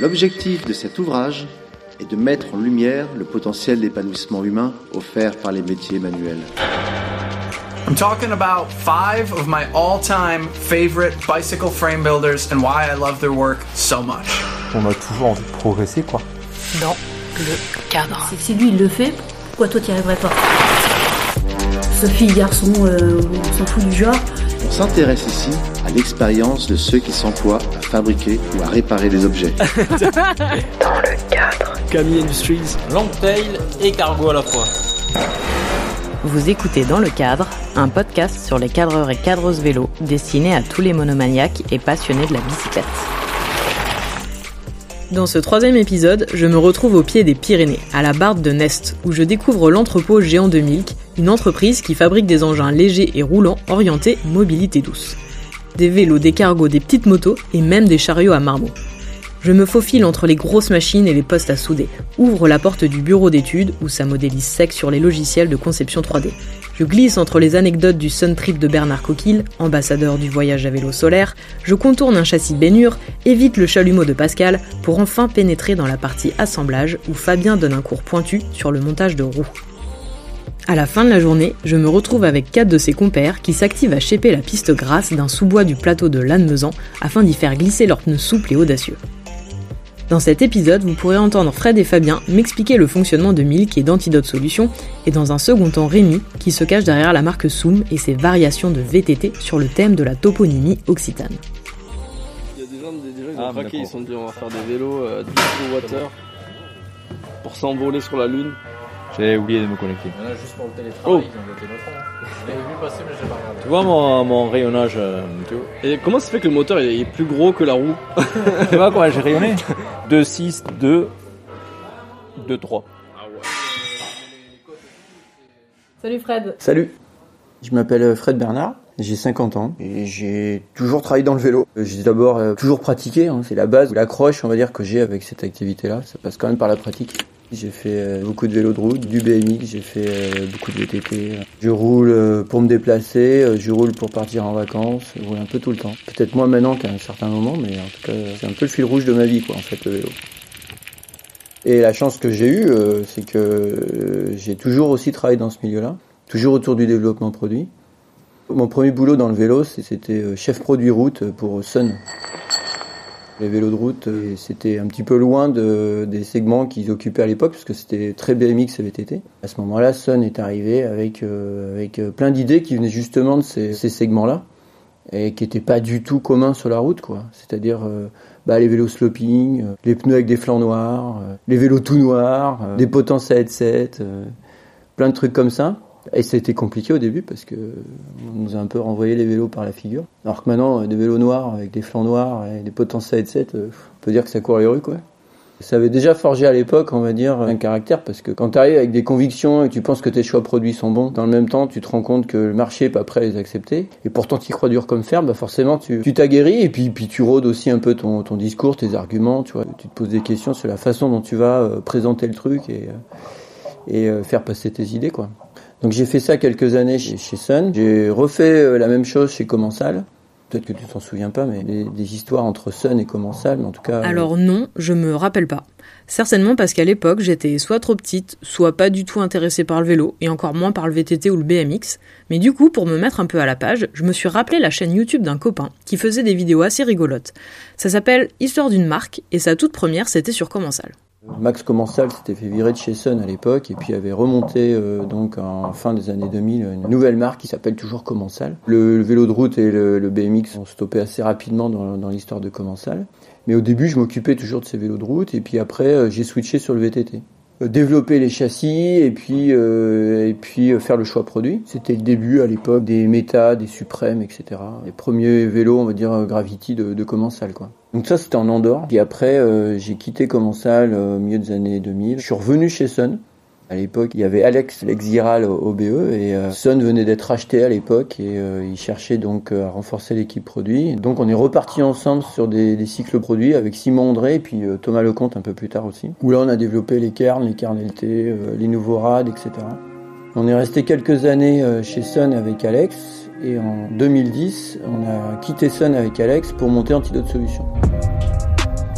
L'objectif de cet ouvrage est de mettre en lumière le potentiel d'épanouissement humain offert par les métiers manuels. I'm talking about five of my all-time favorite bicycle frame builders and why I love their work so much. On a toujours envie de progresser, quoi. Dans le cadre. Si lui il le fait, pourquoi toi t'y arriverais pas? Sophie, garçon, euh, on s'en fout du genre. On s'intéresse ici l'expérience de ceux qui s'emploient à fabriquer ou à réparer des objets. Dans le cadre. Camille Industries. Longtail et cargo à la fois. Vous écoutez Dans le cadre, un podcast sur les cadreurs et cadreuses vélos destiné à tous les monomaniaques et passionnés de la bicyclette. Dans ce troisième épisode, je me retrouve au pied des Pyrénées, à la Barde de Nest, où je découvre l'entrepôt Géant de Milk, une entreprise qui fabrique des engins légers et roulants orientés mobilité douce. Des vélos, des cargos, des petites motos et même des chariots à marmots. Je me faufile entre les grosses machines et les postes à souder, ouvre la porte du bureau d'études où ça modélise sec sur les logiciels de conception 3D. Je glisse entre les anecdotes du Sun Trip de Bernard Coquille, ambassadeur du voyage à vélo solaire, je contourne un châssis Bénure, évite le chalumeau de Pascal pour enfin pénétrer dans la partie assemblage où Fabien donne un cours pointu sur le montage de roues. À la fin de la journée, je me retrouve avec quatre de ses compères qui s'activent à chéper la piste grasse d'un sous-bois du plateau de Lannemezan afin d'y faire glisser leurs pneus souples et audacieux. Dans cet épisode, vous pourrez entendre Fred et Fabien m'expliquer le fonctionnement de Milk et d'Antidote Solutions, et dans un second temps Rémi, qui se cache derrière la marque Soum et ses variations de VTT sur le thème de la toponymie occitane. Il y a des gens, des, des gens ils ont Ah, craqué, ils sont dit on va faire des vélos euh, pour s'envoler sur la lune. J'avais oublié de me connecter. juste pour le Oh. télétravail, ils ont voté le fond. Je l'avais vu passer, mais j'ai pas regardé. Tu vois mon, mon rayonnage, euh, tu vois Et comment ça fait que le moteur il est- il est plus gros que la roue Tu vois quoi, j'ai rayonné 2, 6, 2, 2, 3. Salut Fred Salut, je m'appelle Fred Bernard, j'ai 50 ans et j'ai toujours travaillé dans le vélo. J'ai d'abord euh, toujours pratiqué, hein, c'est la base, l'accroche on va dire que j'ai avec cette activité-là, ça passe quand même par la pratique. J'ai fait euh, beaucoup de vélo de route, du BMX, j'ai fait euh, beaucoup de VTT. Je roule euh, pour me déplacer, je roule pour partir en vacances, je roule un peu tout le temps. Peut-être moins maintenant qu'à un certain moment, mais en tout cas c'est un peu le fil rouge de ma vie quoi en fait le vélo. Et la chance que j'ai eue, c'est que j'ai toujours aussi travaillé dans ce milieu-là, toujours autour du développement produit. Mon premier boulot dans le vélo, c'était chef produit route pour Sun. Les vélos de route, euh, c'était un petit peu loin de, des segments qu'ils occupaient à l'époque, parce que c'était très BMX et VTT. À ce moment-là, Sun est arrivé avec, euh, avec euh, plein d'idées qui venaient justement de ces, segments-là, et qui n'étaient pas du tout communs sur la route, quoi. C'est-à-dire bah, les vélos sloping, les pneus avec des flancs noirs, les vélos tout noirs, des potences à headset, plein de trucs comme ça. Et c'était compliqué au début parce que on nous a un peu renvoyé les vélos par la figure. Alors que maintenant, euh, des vélos noirs avec des flancs noirs et des potences headset, euh, on peut dire que ça court les rues, quoi. Ça avait déjà forgé à l'époque, on va dire, un caractère, parce que quand tu arrives avec des convictions et tu penses que tes choix produits sont bons, dans le même temps, tu te rends compte que le marché est pas prêt à les accepter, et pourtant tu crois dur comme fer, bah forcément tu t'aguerris, et puis, puis tu rôdes aussi un peu ton, ton discours, tes arguments, tu vois, tu te poses des questions sur la façon dont tu vas euh, présenter le truc et, et faire passer tes idées, quoi. Donc j'ai fait ça quelques années chez, Sun, j'ai refait euh, la même chose chez Commensal, Peut-être que tu t'en souviens pas, mais des, des histoires entre Sun et Commensal, mais en tout cas. euh, Alors non, je me rappelle pas. Certainement parce qu'à l'époque, j'étais soit trop petite, soit pas du tout intéressée par le vélo, et encore moins par le VTT ou le BMX. Mais du coup, pour me mettre un peu à la page, je me suis rappelé la chaîne YouTube d'un copain qui faisait des vidéos assez rigolotes. Ça s'appelle Histoire d'une marque, et sa toute première, c'était sur Commensal. Max Commensal s'était fait virer de chez Sun à l'époque et puis avait remonté euh, donc en fin des années 2000 une nouvelle marque qui s'appelle toujours Commensal. Le, vélo de route et le, BMX ont stoppé assez rapidement dans, l'histoire de Commensal. Mais au début, je m'occupais toujours de ces vélos de route et puis après, euh, j'ai switché sur le VTT. Euh, Développer les châssis et puis et puis faire le choix produit. C'était le début à l'époque des Meta, des Suprêmes, etc. Les premiers vélos, on va dire Gravity de, de Commensal, quoi. Donc ça, c'était en Andorre. Puis après, euh, j'ai quitté Commensal euh, au milieu des années 2000. Je suis revenu chez Sun. À l'époque, il y avait Alex Lexiral au BE et euh, Sun venait d'être acheté à l'époque et euh, il cherchait donc à renforcer l'équipe produit. Donc on est reparti ensemble sur des, cycles produits avec Simon André et puis Thomas Lecomte un peu plus tard aussi. Où là on a développé les Cairns, les Cairn LT, les nouveaux RAD, etc. On est resté quelques années chez Sun avec Alex et en 2010 on a quitté Sun avec Alex pour monter Antidote Solutions.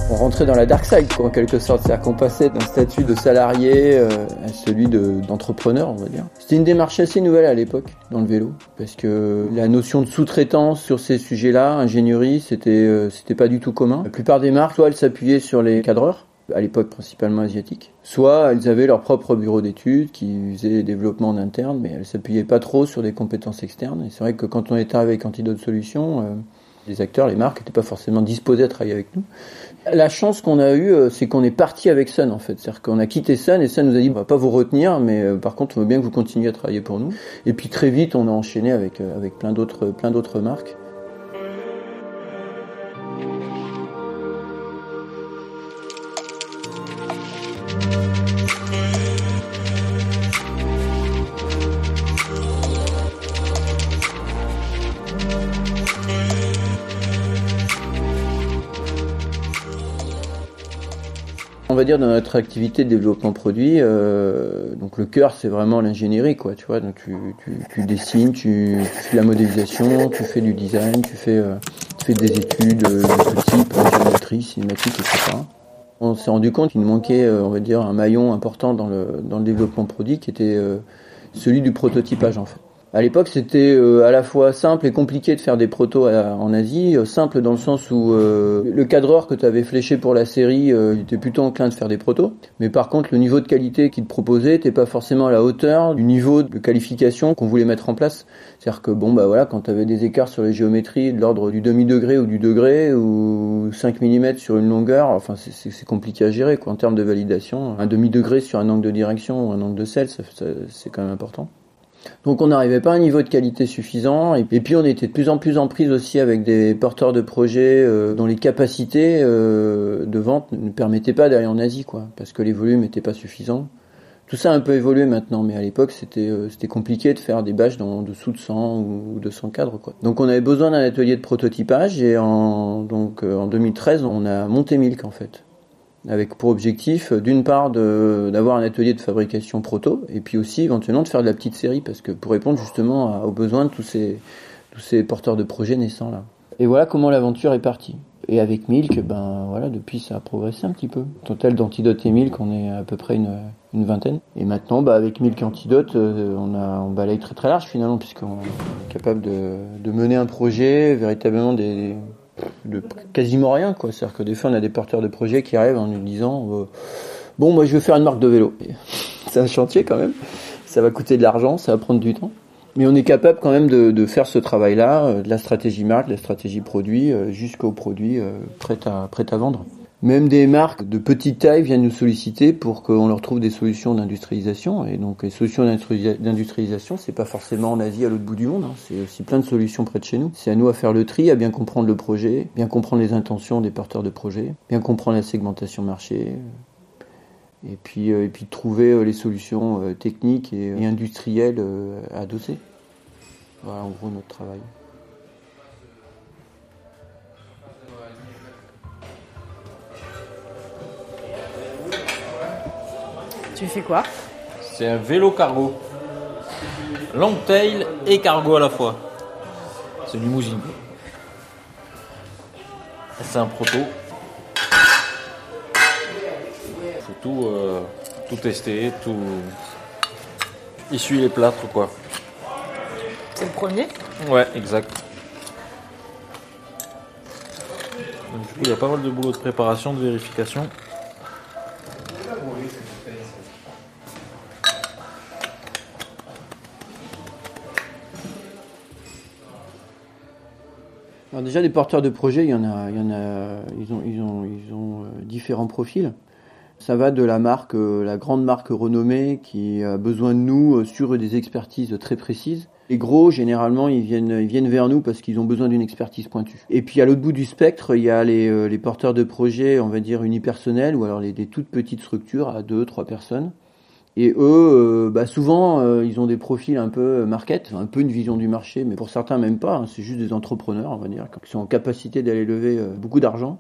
On rentrait dans la dark side, en quelque sorte. C'est-à-dire qu'on passait d'un statut de salarié euh, à celui de- d'entrepreneur, on va dire. C'était une démarche assez nouvelle à l'époque dans le vélo, parce que la notion de sous-traitance sur ces sujets-là, ingénierie, c'était euh, pas du tout commun. La plupart des marques, soit elles s'appuyaient sur les cadreurs, à l'époque principalement asiatiques, soit elles avaient leur propre bureau d'études qui faisait des développements en interne, mais elles s'appuyaient pas trop sur des compétences externes. Et c'est vrai que quand on est arrivé avec Antidote Solutions, euh, les acteurs, les marques n'étaient pas forcément disposés à travailler avec nous. La chance qu'on a eue, euh, c'est qu'on est parti avec Sun en fait. C'est-à-dire qu'on a quitté Sun et Sun nous a dit on va pas vous retenir, mais euh, par contre on veut bien que vous continuiez à travailler pour nous. Et puis très vite on a enchaîné avec avec plein d'autres plein d'autres marques. Va dire dans notre activité de développement produit, euh, donc le cœur c'est vraiment l'ingénierie quoi, tu vois. Donc tu, dessines, tu, fais la modélisation, tu fais du design, tu fais, euh, des études euh, de tout type, géométrie, cinématique, etc. On s'est rendu compte qu'il manquait, on va dire, un maillon important dans le dans le développement produit qui était celui du prototypage en fait. À l'époque, c'était euh, à la fois simple et compliqué de faire des protos en Asie. Euh, simple dans le sens où euh, le cadreur que tu avais fléché pour la série, était plutôt enclin de faire des protos. Mais par contre, le niveau de qualité qu'il te proposait n'était pas forcément à la hauteur du niveau de qualification qu'on voulait mettre en place. C'est-à-dire que bon, bah voilà, quand tu avais des écarts sur les géométries de l'ordre du demi-degré ou du degré ou 5 mm sur une longueur, enfin c'est- compliqué à gérer en termes de validation. Un demi-degré sur un angle de direction ou un angle de sel, c'est quand même important. Donc on n'arrivait pas à un niveau de qualité suffisant et, puis on était de plus en plus en prise aussi avec des porteurs de projets euh, dont les capacités euh, de vente ne permettaient pas d'aller en Asie quoi parce que les volumes n'étaient pas suffisants. Tout ça a un peu évolué maintenant mais à l'époque c'était euh, c'était compliqué de faire des bâches dans en dessous de 100 ou 200 cadres quoi. Donc on avait besoin d'un atelier de prototypage et en donc euh, en 2013 on a monté Milk en fait avec pour objectif euh, d'une part d'avoir un atelier de fabrication proto et puis aussi éventuellement de faire de la petite série parce que pour répondre justement aux besoins de tous ces porteurs de projets naissants là. Et voilà comment l'aventure est partie. Et avec Milk, ben voilà, depuis ça a progressé un petit peu. Total d'Antidote et Milk, on est à peu près une, vingtaine. Et maintenant, bah, avec Milk et Antidote, euh, on a balaye très très large finalement puisqu'on est capable de mener un projet véritablement des de quasiment rien quoi. C'est-à-dire que des fois on a des porteurs de projets qui arrivent en nous disant euh, bon moi je veux faire une marque de vélo. C'est un chantier quand même. Ça va coûter de l'argent, ça va prendre du temps. Mais on est capable quand même de, faire ce travail-là, euh, de la stratégie marque, de la stratégie produit, euh, jusqu'au produit prêt prêt à vendre. Même des marques de petite taille viennent nous solliciter pour qu'on leur trouve des solutions d'industrialisation. Et donc les solutions d'industri- d'industrialisation, c'est pas forcément en Asie à l'autre bout du monde. hein. C'est aussi plein de solutions près de chez nous. C'est à nous à faire le tri, à bien comprendre le projet, bien comprendre les intentions des porteurs de projet, bien comprendre la segmentation marché, et puis euh, et puis trouver euh, les solutions euh, techniques et, industrielles euh, à adosser. Voilà en gros notre travail. Tu fais quoi C'est un vélo cargo. Long tail et cargo à la fois. C'est limousine. quoi. C'est un proto. Faut tout, euh, tout tester, tout. Essuyer les plâtres quoi. C'est le premier Ouais, exact. Donc, du coup, il y a pas mal de boulot de préparation, de vérification. Alors déjà les porteurs de projets, il y en a, ils ont, euh, différents profils. Ça va de la marque, euh, la grande marque renommée qui a besoin de nous euh, sur des expertises très précises. Les gros, généralement, ils viennent, ils viennent vers nous parce qu'ils ont besoin d'une expertise pointue. Et puis à l'autre bout du spectre, il y a les, porteurs de projets, on va dire unipersonnels, ou alors des toutes petites structures à deux, trois personnes. Et eux, euh, bah souvent, euh, ils ont des profils un peu market, un peu une vision du marché, mais pour certains même pas. hein, c'est juste des entrepreneurs, on va dire, qui sont en capacité d'aller lever euh, beaucoup d'argent.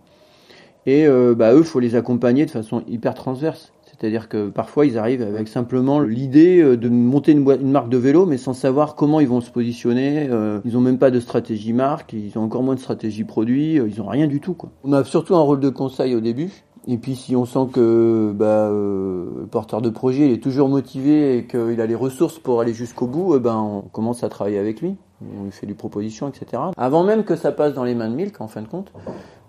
Et euh, bah eux, faut les accompagner de façon hyper transverse. C'est-à-dire que parfois ils arrivent avec simplement l'idée euh, de monter une, marque de vélo, mais sans savoir comment ils vont se positionner. euh, ils ont même pas de stratégie marque, ils ont encore moins de stratégie produit, euh, ils ont rien du tout. On a surtout un rôle de conseil au début. Et puis si on sent que bah, euh, le porteur de projet il est toujours motivé et qu'il a les ressources pour aller jusqu'au bout, eh ben, on commence à travailler avec lui. On lui fait des propositions, etc. Avant même que ça passe dans les mains de Milk, en fin de compte,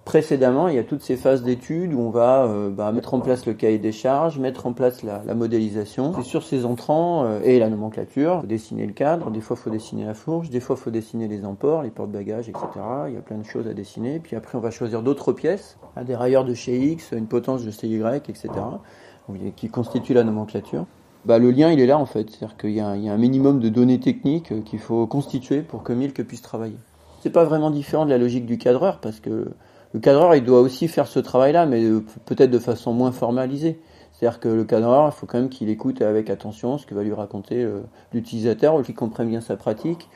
précédemment, il y a toutes ces phases d'études où on va euh, bah, mettre en place le cahier des charges, mettre en place la, modélisation. C'est sur ces entrants euh, et la nomenclature, faut dessiner le cadre, des fois faut dessiner la fourche, des fois faut dessiner les emports, les porte-bagages, etc. Il y a plein de choses à dessiner. Puis après on va choisir d'autres pièces, des railleurs de chez X, une potence de CY, etc. qui constituent la nomenclature. Bah, le lien il est là en fait, c'est-à-dire qu'il y, un- y a un minimum de données techniques euh, qu'il faut constituer pour que Milk puisse travailler. C'est pas vraiment différent de la logique du cadreur parce que le cadreur, il doit aussi faire ce travail-là, mais euh, peut-être de façon moins formalisée. C'est-à-dire que le cadreur, il faut quand même qu'il écoute avec attention ce que va lui raconter euh, l'utilisateur, qu'il comprenne bien sa pratique,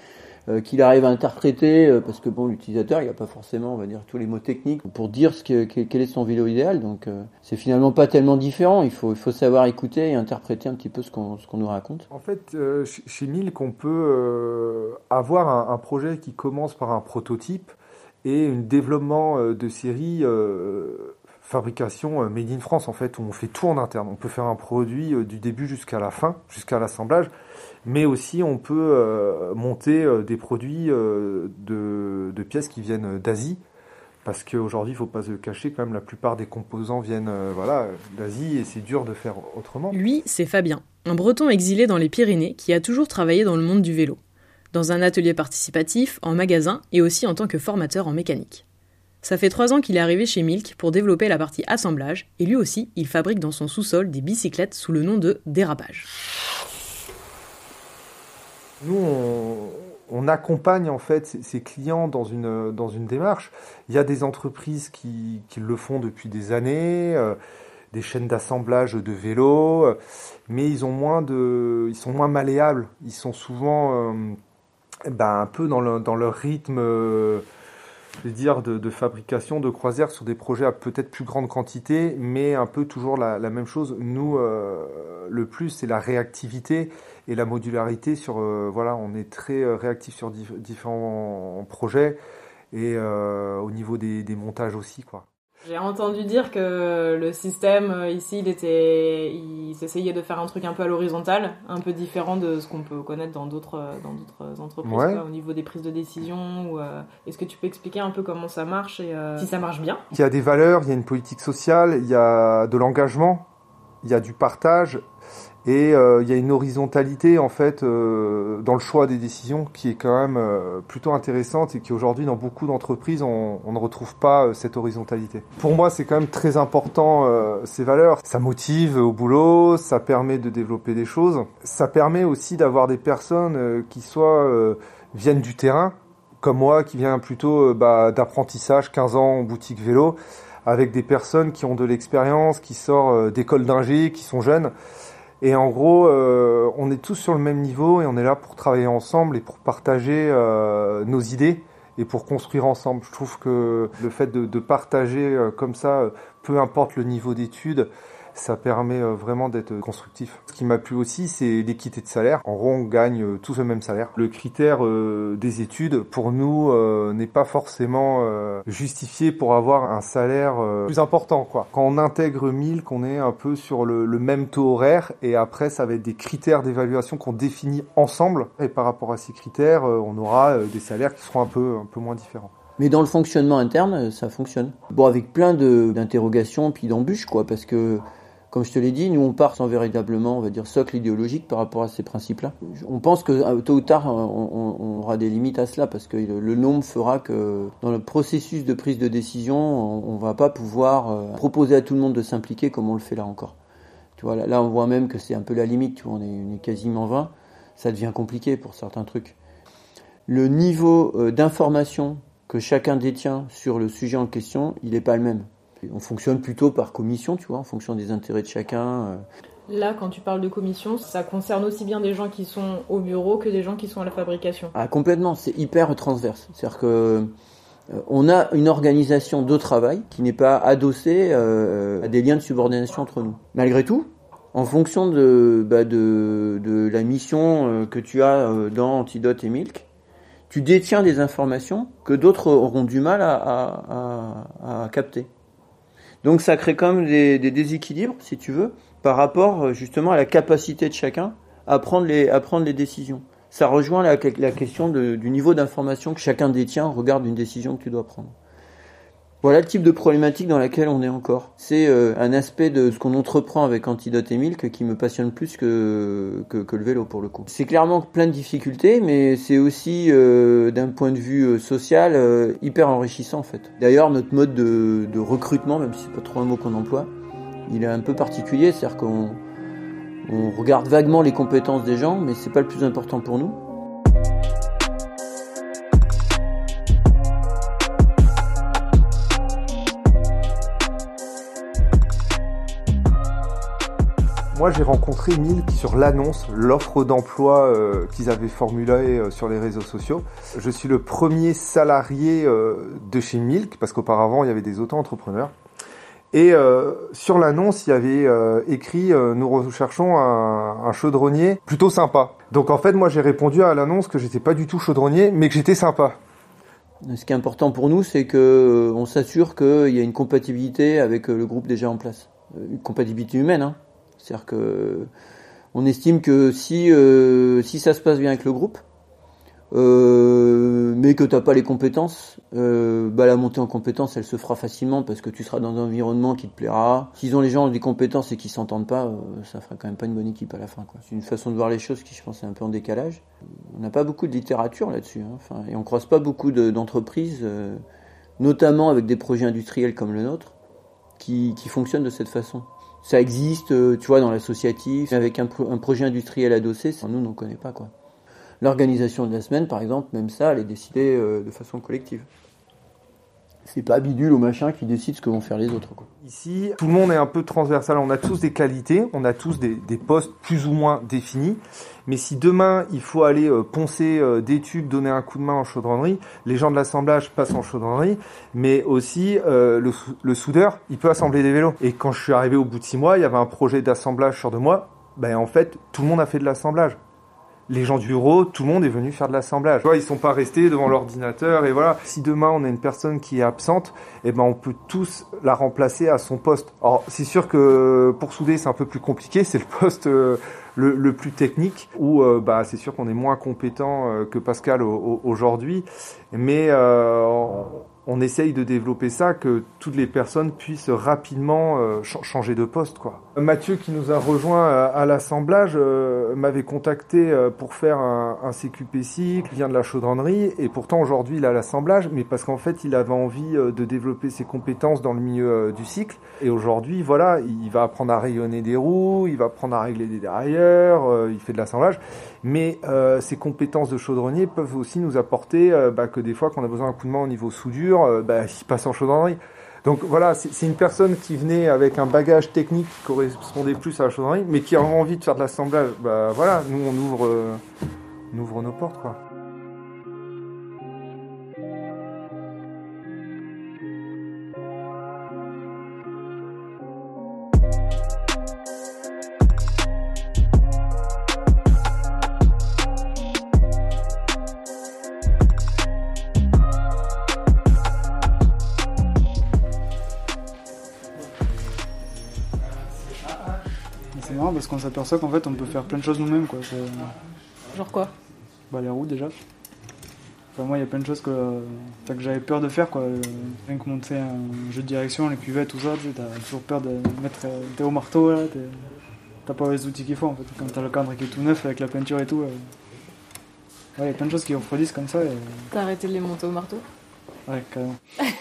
euh, qu'il arrive à interpréter, parce que bon, l'utilisateur, il n'a pas forcément, on va dire, tous les mots techniques pour dire ce que, que- quel est son vélo idéal. Donc, c'est finalement pas tellement différent. Il faut, il faut savoir écouter et interpréter un petit peu ce qu'on ce qu'on nous raconte. En fait, chez Milk, on peut avoir un projet qui commence par un prototype et un développement euh, de série euh, fabrication euh, made in France, en fait, où on fait tout en interne. On peut faire un produit euh, du début jusqu'à la fin, jusqu'à l'assemblage, mais aussi on peut monter des produits de, pièces qui viennent d'Asie. Parce qu'aujourd'hui, il faut pas se cacher, quand même, la plupart des composants viennent voilà, d'Asie et c'est dur de faire autrement. Lui, c'est Fabien, un breton exilé dans les Pyrénées qui a toujours travaillé dans le monde du vélo. Dans un atelier participatif, en magasin et aussi en tant que formateur en mécanique. Ça fait trois ans qu'il est arrivé chez Milk pour développer la partie assemblage et lui aussi, il fabrique dans son sous-sol des bicyclettes sous le nom de dérapage. Nous, on, accompagne en fait ces clients dans une, dans une démarche. Il y a des entreprises qui, qui le font depuis des années, euh, des chaînes d'assemblage de vélos, euh, mais ils, ont moins de, ils sont moins malléables. Ils sont souvent euh, ben, un peu dans, le- dans leur rythme euh, je vais dire, de, de fabrication de croisières sur des projets à peut-être plus grande quantité, mais un peu toujours la, la même chose. Nous, euh, le plus, c'est la réactivité et la modularité sur euh, voilà on est très euh, réactif sur dif- différents projets et euh, au niveau des, des montages aussi quoi J'ai entendu dire que le système euh, ici, il était, il s'essayait de faire un truc un peu à l'horizontale, un peu différent de ce qu'on peut connaître dans d'autres, euh, dans d'autres entreprises, Ouais. quoi, au niveau des prises de décision. Euh, est-ce que tu peux expliquer un peu comment ça marche et euh, si ça marche bien? Il y a des valeurs il y a une politique sociale il y a de l'engagement il y a du partage et euh, il y a une horizontalité en fait euh, dans le choix des décisions qui est quand même euh, plutôt intéressante et qui aujourd'hui dans beaucoup d'entreprises on, on ne retrouve pas euh, cette horizontalité. Pour moi c'est quand même très important euh, ces valeurs. Ça motive au boulot, ça permet de développer des choses, ça permet aussi d'avoir des personnes qui soient viennent du terrain comme moi qui vient plutôt bah, d'apprentissage 15 ans en boutique vélo avec des personnes qui ont de l'expérience, qui sortent d'école d'ingé, qui sont jeunes. Et en gros, euh, on est tous sur le même niveau et on est là pour travailler ensemble et pour partager euh, nos idées et pour construire ensemble. Je trouve que le fait de, de partager euh, comme ça, euh, peu importe le niveau d'études, ça permet euh, vraiment d'être constructif. Ce qui m'a plu aussi, c'est l'équité de salaire. En gros, on gagne euh, tous le même salaire. Le critère euh, des études, pour nous, n'est pas forcément justifié pour avoir un salaire plus important. Quoi. Quand on intègre 1000, qu'on est un peu sur le, le même taux horaire, et après, ça va être des critères d'évaluation qu'on définit ensemble. Et par rapport à ces critères, on aura des salaires qui seront un peu, un peu moins différents. Mais dans le fonctionnement interne, ça fonctionne. Bon, avec plein d'interrogations puis d'embûches, quoi, parce que, comme je te l'ai dit, nous on part sans véritablement, on va dire, socle idéologique par rapport à ces principes-là. On pense que euh, tôt ou tard, on, on- aura des limites à cela, parce que le, nombre fera que dans le processus de prise de décision, on, on va pas pouvoir euh, proposer à tout le monde de s'impliquer comme on le fait là encore. Tu vois, là, on voit même que c'est un peu la limite, tu vois, on est, on est quasiment 20, ça devient compliqué pour certains trucs. Le niveau euh, d'information que chacun détient sur le sujet en question, il n'est pas le même. On fonctionne plutôt par commission, tu vois, en fonction des intérêts de chacun. euh. Là, quand tu parles de commission, ça concerne aussi bien des gens qui sont au bureau que des gens qui sont à la fabrication. Ah, complètement, c'est hyper transverse. C'est-à-dire que euh, on a une organisation de travail qui n'est pas adossée euh, à des liens de subordination entre nous. Malgré tout, en fonction de, bah, de, de la mission que tu as dans Antidote et Milk, tu détiens des informations que d'autres auront du mal à, à, à, à, capter. Donc ça crée quand même des, déséquilibres, si tu veux, par rapport euh, justement à la capacité de chacun à prendre les, décisions. Ça rejoint la, question du niveau d'information que chacun détient au regard d'une décision que tu dois prendre. Voilà le type de problématique dans laquelle on est encore. C'est euh, un aspect de ce qu'on entreprend avec Antidote et Milk qui me passionne plus que, que, le vélo pour le coup. C'est clairement plein de difficultés, mais c'est aussi euh, d'un point de vue euh, social hyper enrichissant en fait. D'ailleurs, notre mode de, recrutement, même si c'est pas trop un mot qu'on emploie, il est un peu particulier, c'est-à-dire qu'on on regarde vaguement les compétences des gens, mais c'est pas le plus important pour nous. Moi, j'ai rencontré Milk sur l'annonce, l'offre d'emploi euh, qu'ils avaient formulée euh, sur les réseaux sociaux. Je suis le premier salarié euh, de chez Milk, parce qu'auparavant, il y avait des auto-entrepreneurs. Et sur l'annonce, il y avait écrit Nous recherchons un, un, chaudronnier plutôt sympa. Donc en fait, moi, j'ai répondu à l'annonce que j'étais pas du tout chaudronnier, mais que j'étais sympa. Ce qui est important pour nous, c'est que on s'assure qu'il y a une compatibilité avec le groupe déjà en place. Une compatibilité humaine, hein. C'est-à-dire que on estime que si euh, si ça se passe bien avec le groupe, euh, mais que t'as pas les compétences, euh, bah la montée en compétences elle se fera facilement parce que tu seras dans un environnement qui te plaira. S'ils ont les gens ont des compétences et qu'ils s'entendent pas, ça fera quand même pas une bonne équipe à la fin. C'est une façon de voir les choses qui je pense est un peu en décalage. On n'a pas beaucoup de littérature là-dessus, hein. et on croise pas beaucoup d'entreprises, de, notamment avec des projets industriels comme le nôtre, qui, qui fonctionnent de cette façon ça existe, euh, tu vois, dans l'associatif, avec un, projet industriel adossé, nous, on ne connaît pas, quoi. L'organisation de la semaine, par exemple, même ça, elle est décidée euh, de façon collective. C'est pas bidule ou machin qui décide ce que vont faire les autres. Ici, tout le monde est un peu transversal. On a tous des qualités, on a tous des, des postes plus ou moins définis. Mais si demain il faut aller euh, poncer euh, des tubes, donner un coup de main en chaudronnerie, les gens de l'assemblage passent en chaudronnerie, mais aussi euh, le, le, soudeur, il peut assembler des vélos. Et quand je suis arrivé au bout de six mois, il y avait un projet d'assemblage sur deux mois. Ben en fait, tout le monde a fait de l'assemblage les gens du bureau, tout le monde est venu faire de l'assemblage. Ils sont pas restés devant l'ordinateur et voilà. Si demain on a une personne qui est absente, eh ben on peut tous la remplacer à son poste. Alors c'est sûr que pour souder c'est un peu plus compliqué, c'est le poste euh, le, plus technique où euh, bah c'est sûr qu'on est moins compétent euh, que Pascal aujourd'hui, mais euh, on essaye de développer ça, que toutes les personnes puissent rapidement ch changer de poste. Quoi. Mathieu, qui nous a rejoint à, l'assemblage, m'avait contacté pour faire un, un CQP cycle, il vient de la chaudronnerie, et pourtant aujourd'hui il a l'assemblage, mais parce qu'en fait il avait envie de développer ses compétences dans le milieu du cycle, et aujourd'hui voilà, il va apprendre à rayonner des roues, il va apprendre à régler des dérailleurs, euh, il fait de l'assemblage, mais ses compétences de chaudronnier peuvent aussi nous apporter bah, que des fois qu'on a besoin d'un coup de main au niveau soudure, euh, bah, il passe en chaudronnerie. Donc voilà, c'est une personne qui venait avec un bagage technique qui correspondait plus à la chaudronnerie, mais qui a envie de faire de l'assemblage. Bah voilà, nous on ouvre, euh, on ouvre nos portes quoi. Qu'on s'aperçoit qu'en fait on peut faire plein de choses nous-mêmes quoi. Genre quoi? Bah les roues déjà. Enfin moi il y a plein de choses que, que j'avais peur de faire quoi. Rien que monter un jeu de direction, les cuvettes, tout ça, t'as toujours peur de mettre t'es au marteau là, t'as pas les outils qu'il faut en fait. Quand t'as le cadre qui est tout neuf avec la peinture et tout. Euh... Ouais, il y a plein de choses qui refroidissent comme ça. Et... T'as arrêté de les monter au marteau? Ouais, carrément.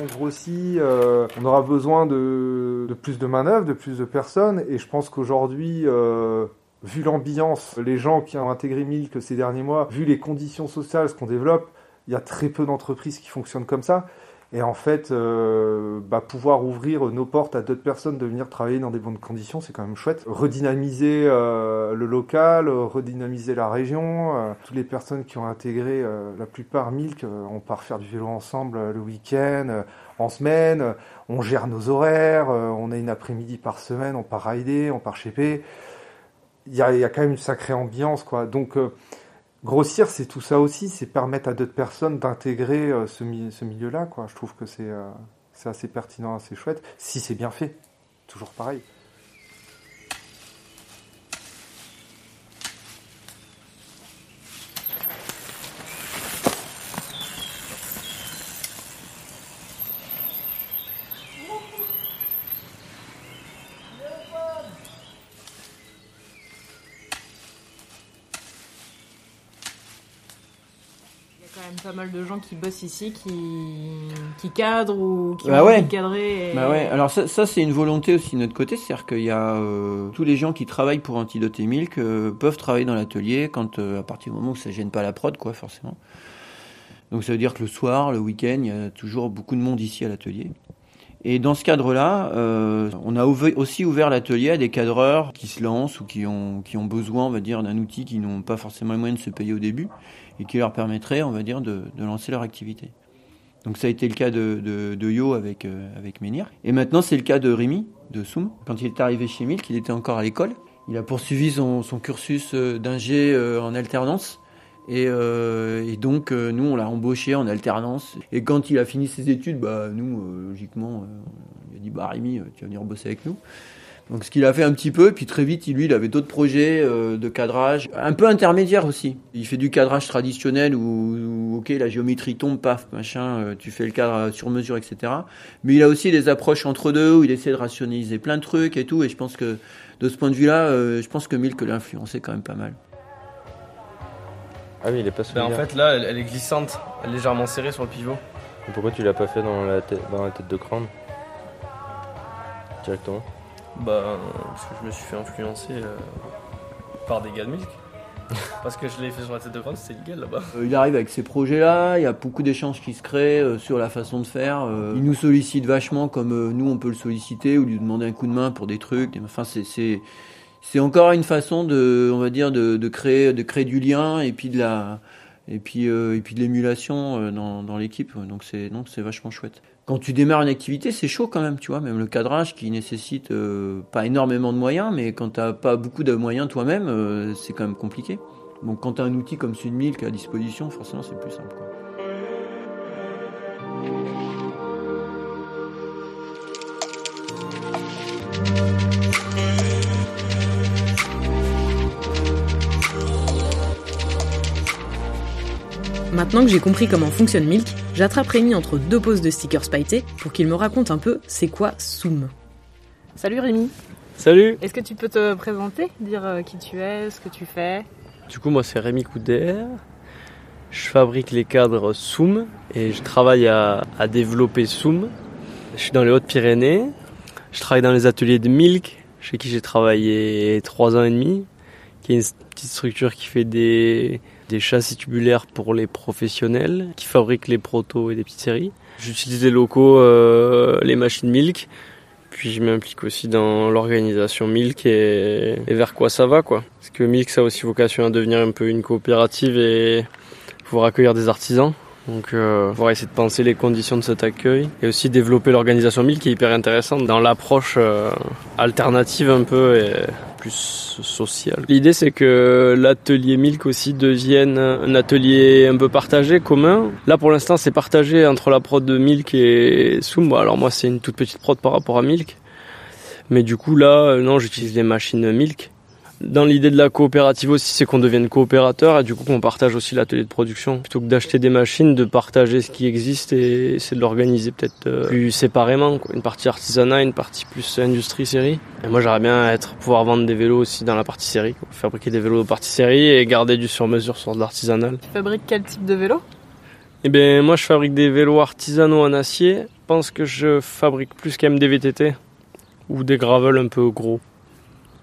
on grossit, euh, on aura besoin de, de plus de manœuvres, de plus de personnes. Et je pense qu'aujourd'hui, euh, vu l'ambiance, les gens qui ont intégré Milk ces derniers mois, vu les conditions sociales, ce qu'on développe, il y a très peu d'entreprises qui fonctionnent comme ça. Et en fait, euh, bah, pouvoir ouvrir nos portes à d'autres personnes de venir travailler dans des bonnes conditions, c'est quand même chouette. Redynamiser euh, le local, redynamiser la région. Euh, toutes les personnes qui ont intégré, la plupart Milk, on part faire du vélo ensemble le week-end, en semaine. on gère nos horaires. on a une après-midi par semaine, on part rider, on part chéper. Il y a, y a quand même une sacrée ambiance, quoi. Donc grossir, c'est tout ça aussi, c'est permettre à d'autres personnes d'intégrer euh, ce, milieu-là. Je trouve que euh, c'est assez pertinent, assez chouette, si c'est bien fait. Toujours pareil. Pas mal de gens qui bossent ici, qui, qui cadrent ou qui bah ont ouais. envie de cadrer. et- Bah ouais, alors ça, ça c'est une volonté aussi de notre côté, c'est-à-dire qu'il y a euh, tous les gens qui travaillent pour Antidote et Milk euh, peuvent travailler dans l'atelier quand euh, à partir du moment où ça gêne pas la prod, quoi, forcément. Donc ça veut dire que le soir, le week-end, il y a toujours beaucoup de monde ici à l'atelier. Et dans ce cadre-là, euh, on a aussi ouvert l'atelier à des cadreurs qui se lancent ou qui ont, qui ont besoin, on va dire, d'un outil qui n'ont pas forcément les moyens de se payer au début et qui leur permettrait, on va dire, de, lancer leur activité. Donc ça a été le cas de, Yo avec, euh, avec Menhir. Et maintenant, c'est le cas de Rémi, de Soum. Quand il est arrivé chez Milk, il était encore à l'école. Il a poursuivi son, cursus euh, d'ingé euh, en alternance. Et, euh, donc, nous, on l'a embauché en alternance. Et quand il a fini ses études, bah, nous, logiquement, euh, il a dit, bah, Rémi, tu vas venir bosser avec nous. Donc, ce qu'il a fait un petit peu, et puis très vite, lui, il avait d'autres projets euh, de cadrage, un peu intermédiaire aussi. Il fait du cadrage traditionnel où, où, ok, la géométrie tombe, paf, machin, euh, tu fais le cadre sur mesure, etc. Mais il a aussi des approches entre deux où il essaie de rationaliser plein de trucs et tout. Et je pense que, de ce point de vue-là, euh, je pense que Milk l'a influencé quand même pas mal. Ah oui, il est pas Ben, en fait, là, elle, elle est glissante, elle est légèrement serrée sur le pivot. Et Pourquoi tu l'as pas fait dans la tête, dans la tête de crâne Directement Bah, parce que je me suis fait influencer euh, par des gars de Milk. parce que je l'ai fait sur la tête de crâne, c'était illégal là-bas. Euh, il arrive avec ces projets-là, il y a beaucoup d'échanges qui se créent euh, sur la façon de faire. euh, il nous sollicite vachement comme nous on peut le solliciter ou lui demander un coup de main pour des trucs. Enfin, c'est c'est c'est encore une façon de, on va dire, de, de créer de créer du lien et puis de la et puis et puis de l'émulation dans, dans l'équipe. Donc c'est donc c'est vachement chouette. Quand tu démarres une activité, c'est chaud quand même, tu vois. Même le cadrage qui nécessite euh, pas énormément de moyens, mais quand t'as pas beaucoup de moyens toi-même, euh, c'est quand même compliqué. Donc quand tu as un outil comme Sudmilk à disposition, forcément c'est plus simple. Maintenant que j'ai compris comment fonctionne Milk, j'attrape Rémi entre deux poses de stickers pailletés pour qu'il me raconte un peu c'est quoi Soum. Salut Rémi, Salut est-ce que tu peux te présenter, dire euh, qui tu es, ce que tu fais? Du coup, moi, c'est Rémi Couder. Je fabrique les cadres Soum et je travaille à, à développer Soum. Je suis dans les Hautes-Pyrénées. Je travaille dans les ateliers de Milk, chez qui j'ai travaillé trois ans et demi, qui est une petite structure qui fait des, des châssis tubulaires pour les professionnels, qui fabrique les protos et des petites séries. J'utilise les locaux, euh, les machines Milk, puis je m'implique aussi dans l'organisation Milk et, et vers quoi ça va quoi. Parce que Milk ça a aussi vocation à devenir un peu une coopérative et pouvoir accueillir des artisans. Donc euh, pouvoir essayer de penser les conditions de cet accueil et aussi développer l'organisation Milk qui est hyper intéressante dans l'approche euh, alternative un peu et L'idée c'est que l'atelier Milk aussi devienne un atelier un peu partagé, commun. Là pour l'instant c'est partagé entre la prod de Milk et Soum. Alors moi c'est une toute petite prod par rapport à Milk. Mais du coup là, euh, non j'utilise les machines Milk. Dans l'idée de la coopérative aussi, c'est qu'on devienne coopérateur et du coup qu'on partage aussi l'atelier de production. Plutôt que d'acheter des machines, de partager ce qui existe et c'est de l'organiser peut-être euh, plus séparément. Quoi. Une partie artisanat, une partie plus industrie série. Et moi j'aimerais bien être pouvoir vendre des vélos aussi dans la partie série. Quoi. Fabriquer des vélos de partie série et garder du sur-mesure sur de l'artisanal. Tu fabriques quel type de vélo? Eh bien moi je fabrique des vélos artisanaux en acier. Je pense que je fabrique plus quand même des VTT ou des gravels un peu gros.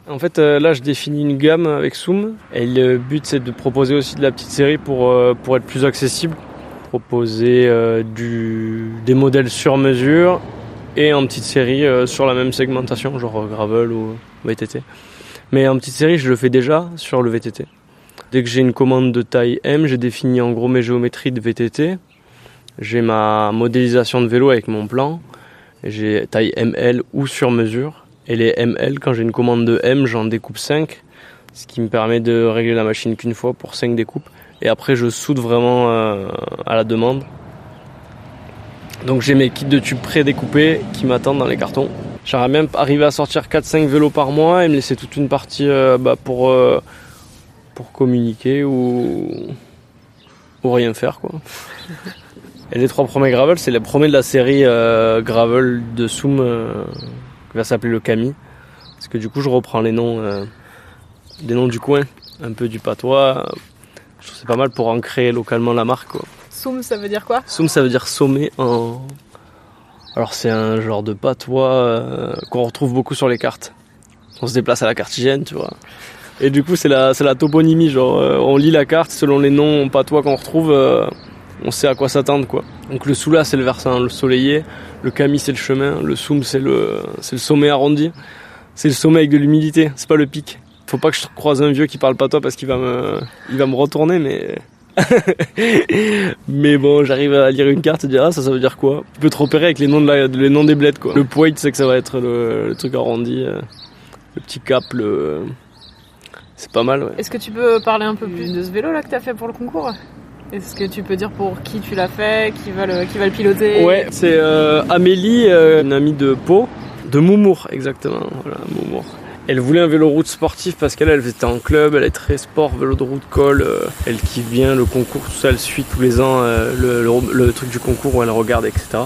En fait, euh, là, je définis une gamme avec Soum. Et le but, c'est de proposer aussi de la petite série pour, euh, pour être plus accessible. proposer euh, des modèles sur mesure et en petite série sur la même segmentation, genre gravel ou VTT. Mais en petite série, je le fais déjà sur le VTT. Dès que j'ai une commande de taille M, j'ai défini en gros mes géométries de VTT. J'ai ma modélisation de vélo avec mon plan. J'ai taille ML ou sur mesure. Et les ML, quand j'ai une commande de M, j'en découpe 5. Ce qui me permet de régler la machine qu'une fois pour 5 découpes. Et après, je soude vraiment euh, à la demande. Donc j'ai mes kits de tubes pré-découpés qui m'attendent dans les cartons. J'aimerais même arriver à sortir 4-5 vélos par mois et me laisser toute une partie euh, bah, pour, euh, pour communiquer ou, ou rien faire. quoi. Et les trois premiers gravel, c'est les premiers de la série euh, gravel de Soum qui va s'appeler le Cami. Parce que du coup, je reprends les noms, euh, des noms du coin, un peu du patois. Je trouve que c'est pas mal pour ancrer localement la marque. Quoi. Soum, ça veut dire quoi? Soum, ça veut dire sommet en. Alors, c'est un genre de patois euh, qu'on retrouve beaucoup sur les cartes. On se déplace à la cartigène, tu vois. Et du coup, c'est la, la toponymie. Genre, euh, on lit la carte selon les noms patois qu'on retrouve. On sait à quoi s'attendre, quoi. Donc, le Soula, c'est le versant le soleillé. Le Cami, c'est le chemin. Le Soum, c'est le, sommet arrondi. C'est le sommet avec de l'humidité. C'est pas le pic. Faut pas que je croise un vieux qui parle patois parce qu'il va me, il va me retourner, mais. mais bon, j'arrive à lire une carte et dire ah ça ça veut dire quoi? Tu peux te repérer avec les noms de la, les des bleds quoi. Le point c'est que ça va être le, truc arrondi, euh, le petit cap, c'est pas mal. Est-ce que tu peux parler un peu plus de ce vélo là que t'as fait pour le concours? Est-ce que tu peux dire pour qui tu l'as fait, qui va le, qui piloter Ouais, c'est euh, Amélie, euh, une amie de Pau, de Moumour exactement. Elle voulait un vélo route sportif parce qu'elle elle était en club, elle est très sport, vélo de route colle, euh, elle kiffe bien le concours, tout ça, elle suit tous les ans euh, le, truc du concours où elle regarde, etc.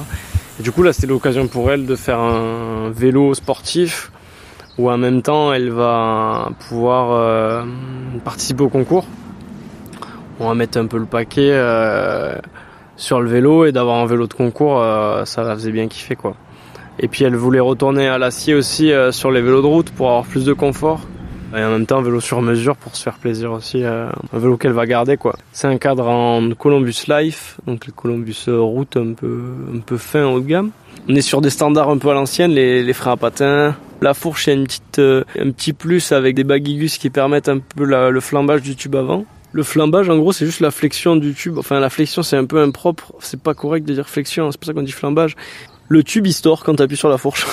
Et du coup là c'était l'occasion pour elle de faire un vélo sportif où en même temps elle va pouvoir participer au concours. On va mettre un peu le paquet euh, sur le vélo et d'avoir un vélo de concours, euh, ça la faisait bien kiffer quoi. Et puis elle voulait retourner à l'acier aussi euh, sur les vélos de route pour avoir plus de confort. Et en même temps un vélo sur mesure pour se faire plaisir aussi, un vélo qu'elle va garder quoi. C'est un cadre en Columbus Life, donc le Columbus route un peu un peu fin haut de gamme. On est sur des standards un peu à l'ancienne, les, les freins à patins. La fourche, a une petite, un petit plus avec des baguigus qui permettent un peu le flambage du tube avant. Le flambage, en gros, c'est juste la flexion du tube. Enfin, la flexion, c'est un peu impropre. C'est pas correct de dire flexion, c'est pour ça qu'on dit flambage. Le tube, il se tord quand t'appuies sur la fourche.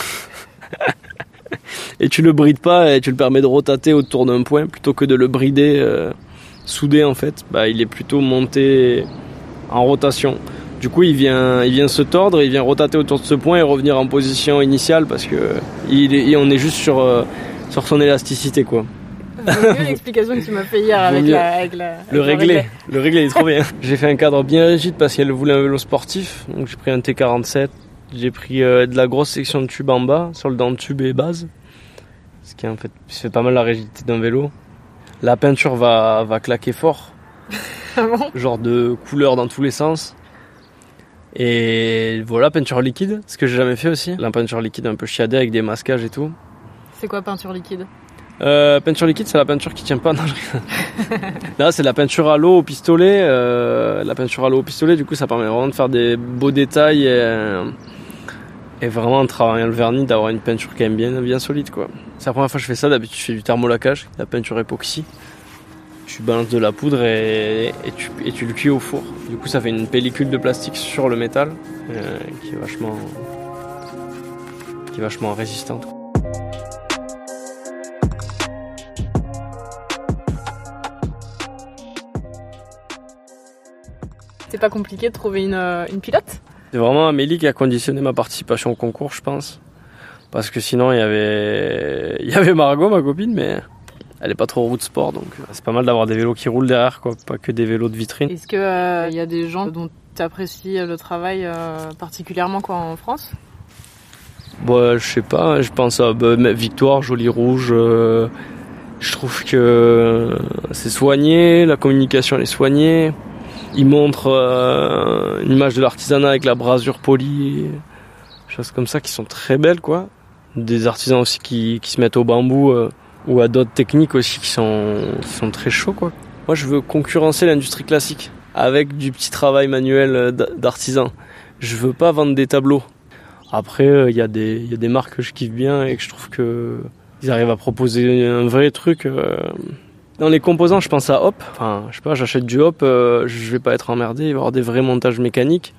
et tu le brides pas et tu le permets de rotater autour d'un point plutôt que de le brider, euh, soudé en fait. Bah, il est plutôt monté en rotation. Du coup, il vient, il vient se tordre, il vient rotater autour de ce point et revenir en position initiale parce que il est, on est juste sur, euh, sur son élasticité quoi. Mieux l'explication que tu m'as fait hier avec la, avec la- avec Le réglé, le réglé il est trop bien. J'ai fait un cadre bien rigide parce qu'elle voulait un vélo sportif, donc j'ai pris un T47. J'ai pris euh, de la grosse section de tube en bas, sur le dent de tube et base, ce qui en fait fait pas mal la rigidité d'un vélo. La peinture va, va claquer fort, Ah bon? Genre de couleur dans tous les sens. Et voilà, peinture liquide, ce que j'ai jamais fait aussi. La peinture liquide un peu chiadée avec des masquages et tout. C'est quoi peinture liquide? Euh, peinture liquide, c'est la peinture qui tient pas. Non, je. Là, c'est la peinture à l'eau au pistolet. euh, la peinture à l'eau au pistolet, du coup, ça permet vraiment de faire des beaux détails et, euh, vraiment en travaillant le vernis, d'avoir une peinture quand même bien, bien solide. C'est la première fois que je fais ça. D'habitude, je fais du thermolacage, la peinture époxy. Tu balances de la poudre et, tu, le cuis au four. Du coup, ça fait une pellicule de plastique sur le métal qui est vachement, qui est vachement résistante. C'est pas compliqué de trouver une, euh, une pilote C'est vraiment Amélie qui a conditionné ma participation au concours, je pense. Parce que sinon, il y avait, il y avait Margot, ma copine, mais elle est pas trop route sport, donc euh, c'est pas mal d'avoir des vélos qui roulent derrière, quoi, pas que des vélos de vitrine. Est-ce qu'il y a des gens dont tu apprécies le travail euh, particulièrement quoi, en France? Bon, je sais pas, je pense à bah, Victoire, Jolie Rouge. euh, je trouve que c'est soigné, la communication elle est soignée. Il montre euh, une image de l'artisanat avec la brasure polie, choses comme ça qui sont très belles, quoi. Des artisans aussi qui, qui se mettent au bambou euh, ou à d'autres techniques aussi qui sont, sont très chauds, quoi. Moi, je veux concurrencer l'industrie classique. avec du petit travail manuel euh, d'artisan. Je veux pas vendre des tableaux. Après, il y, a des- il y a des marques que je kiffe bien et que je trouve que ils arrivent à proposer un vrai truc. Dans les composants, je pense à Hop. Enfin, je sais pas, j'achète du Hop, euh, je vais pas être emmerdé, il va y avoir des vrais montages mécaniques.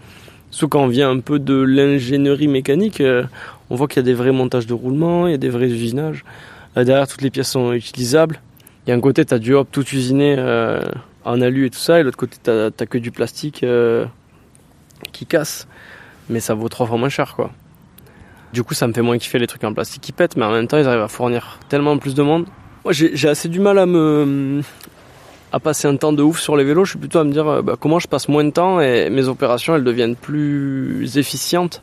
Sauf quand on vient un peu de l'ingénierie mécanique, euh, on voit qu'il y a des vrais montages de roulement, il y a des vrais usinages. Derrière, toutes les pièces sont utilisables. Il y a un côté, tu as du hop tout usiné euh, en alu et tout ça, et l'autre côté, tu as, que du plastique euh, qui casse. Mais ça vaut trois fois moins cher, quoi. Du coup, ça me fait moins kiffer les trucs en plastique qui pètent, mais en même temps, ils arrivent à fournir tellement plus de monde. Moi, j'ai assez du mal à me à passer un temps de ouf sur les vélos. Je suis plutôt à me dire euh, bah, comment je passe moins de temps et mes opérations, elles deviennent plus efficientes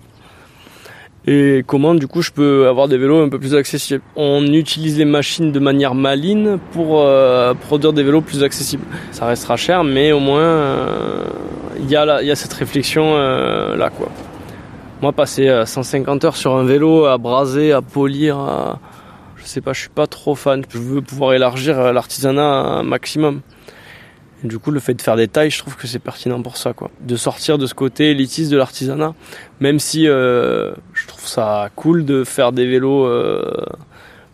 et comment du coup je peux avoir des vélos un peu plus accessibles? On utilise les machines de manière maligne pour euh, produire des vélos plus accessibles. Ça restera cher, mais au moins euh, il y, a cette réflexion là quoi. Moi passer euh, 150 heures sur un vélo à braser, à polir, à- sais pas, je suis pas trop fan. Je veux pouvoir élargir euh, l'artisanat un maximum. Du coup, le fait de faire des tailles, je trouve que c'est pertinent pour ça, quoi. De sortir de ce côté élitiste de l'artisanat, même si euh, je trouve ça cool de faire des vélos euh,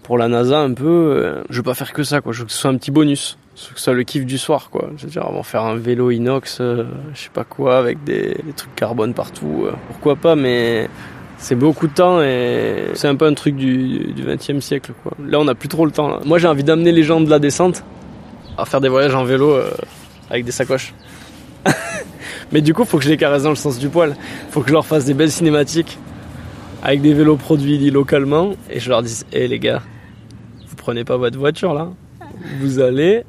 pour la NASA un peu. je veux pas faire que ça, quoi. Je veux que ce soit un petit bonus, Je veux que ce soit le kiff du soir, quoi. Je veux dire, avant faire un vélo inox, euh, je sais pas quoi, avec des, des trucs carbone partout, pourquoi pas, mais c'est beaucoup de temps et c'est un peu un truc du, du 20e siècle, quoi. Là, on a plus trop le temps. Moi, j'ai envie d'amener les gens de la descente à faire des voyages en vélo euh, avec des sacoches. Mais du coup, faut que je les caresse dans le sens du poil. Faut que je leur fasse des belles cinématiques avec des vélos produits localement et je leur dise "Eh les gars, vous prenez pas votre voiture là. Vous allez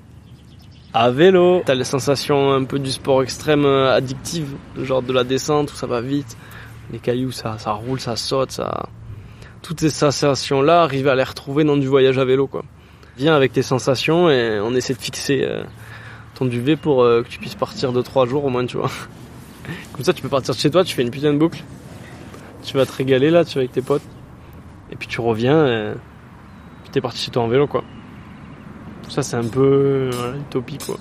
à vélo. T'as les sensations un peu du sport extrême euh, addictive, genre de la descente où ça va vite, les cailloux ça, ça roule, ça saute, ça. Toutes ces sensations-là, arriver à les retrouver dans du voyage à vélo quoi. Viens avec tes sensations et on essaie de fixer euh, ton duvet pour euh, que tu puisses partir de trois jours au moins, tu vois. Comme ça, tu peux partir de chez toi, tu fais une putain de boucle. Tu vas te régaler là, tu vas avec tes potes. Et puis tu reviens et puis t'es parti chez toi en vélo, quoi. Ça, c'est un peu voilà, utopie, quoi.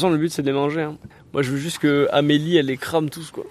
Toute façon, le but c'est de les manger. hein. Moi, je veux juste que Amélie, elle les crame tous, quoi.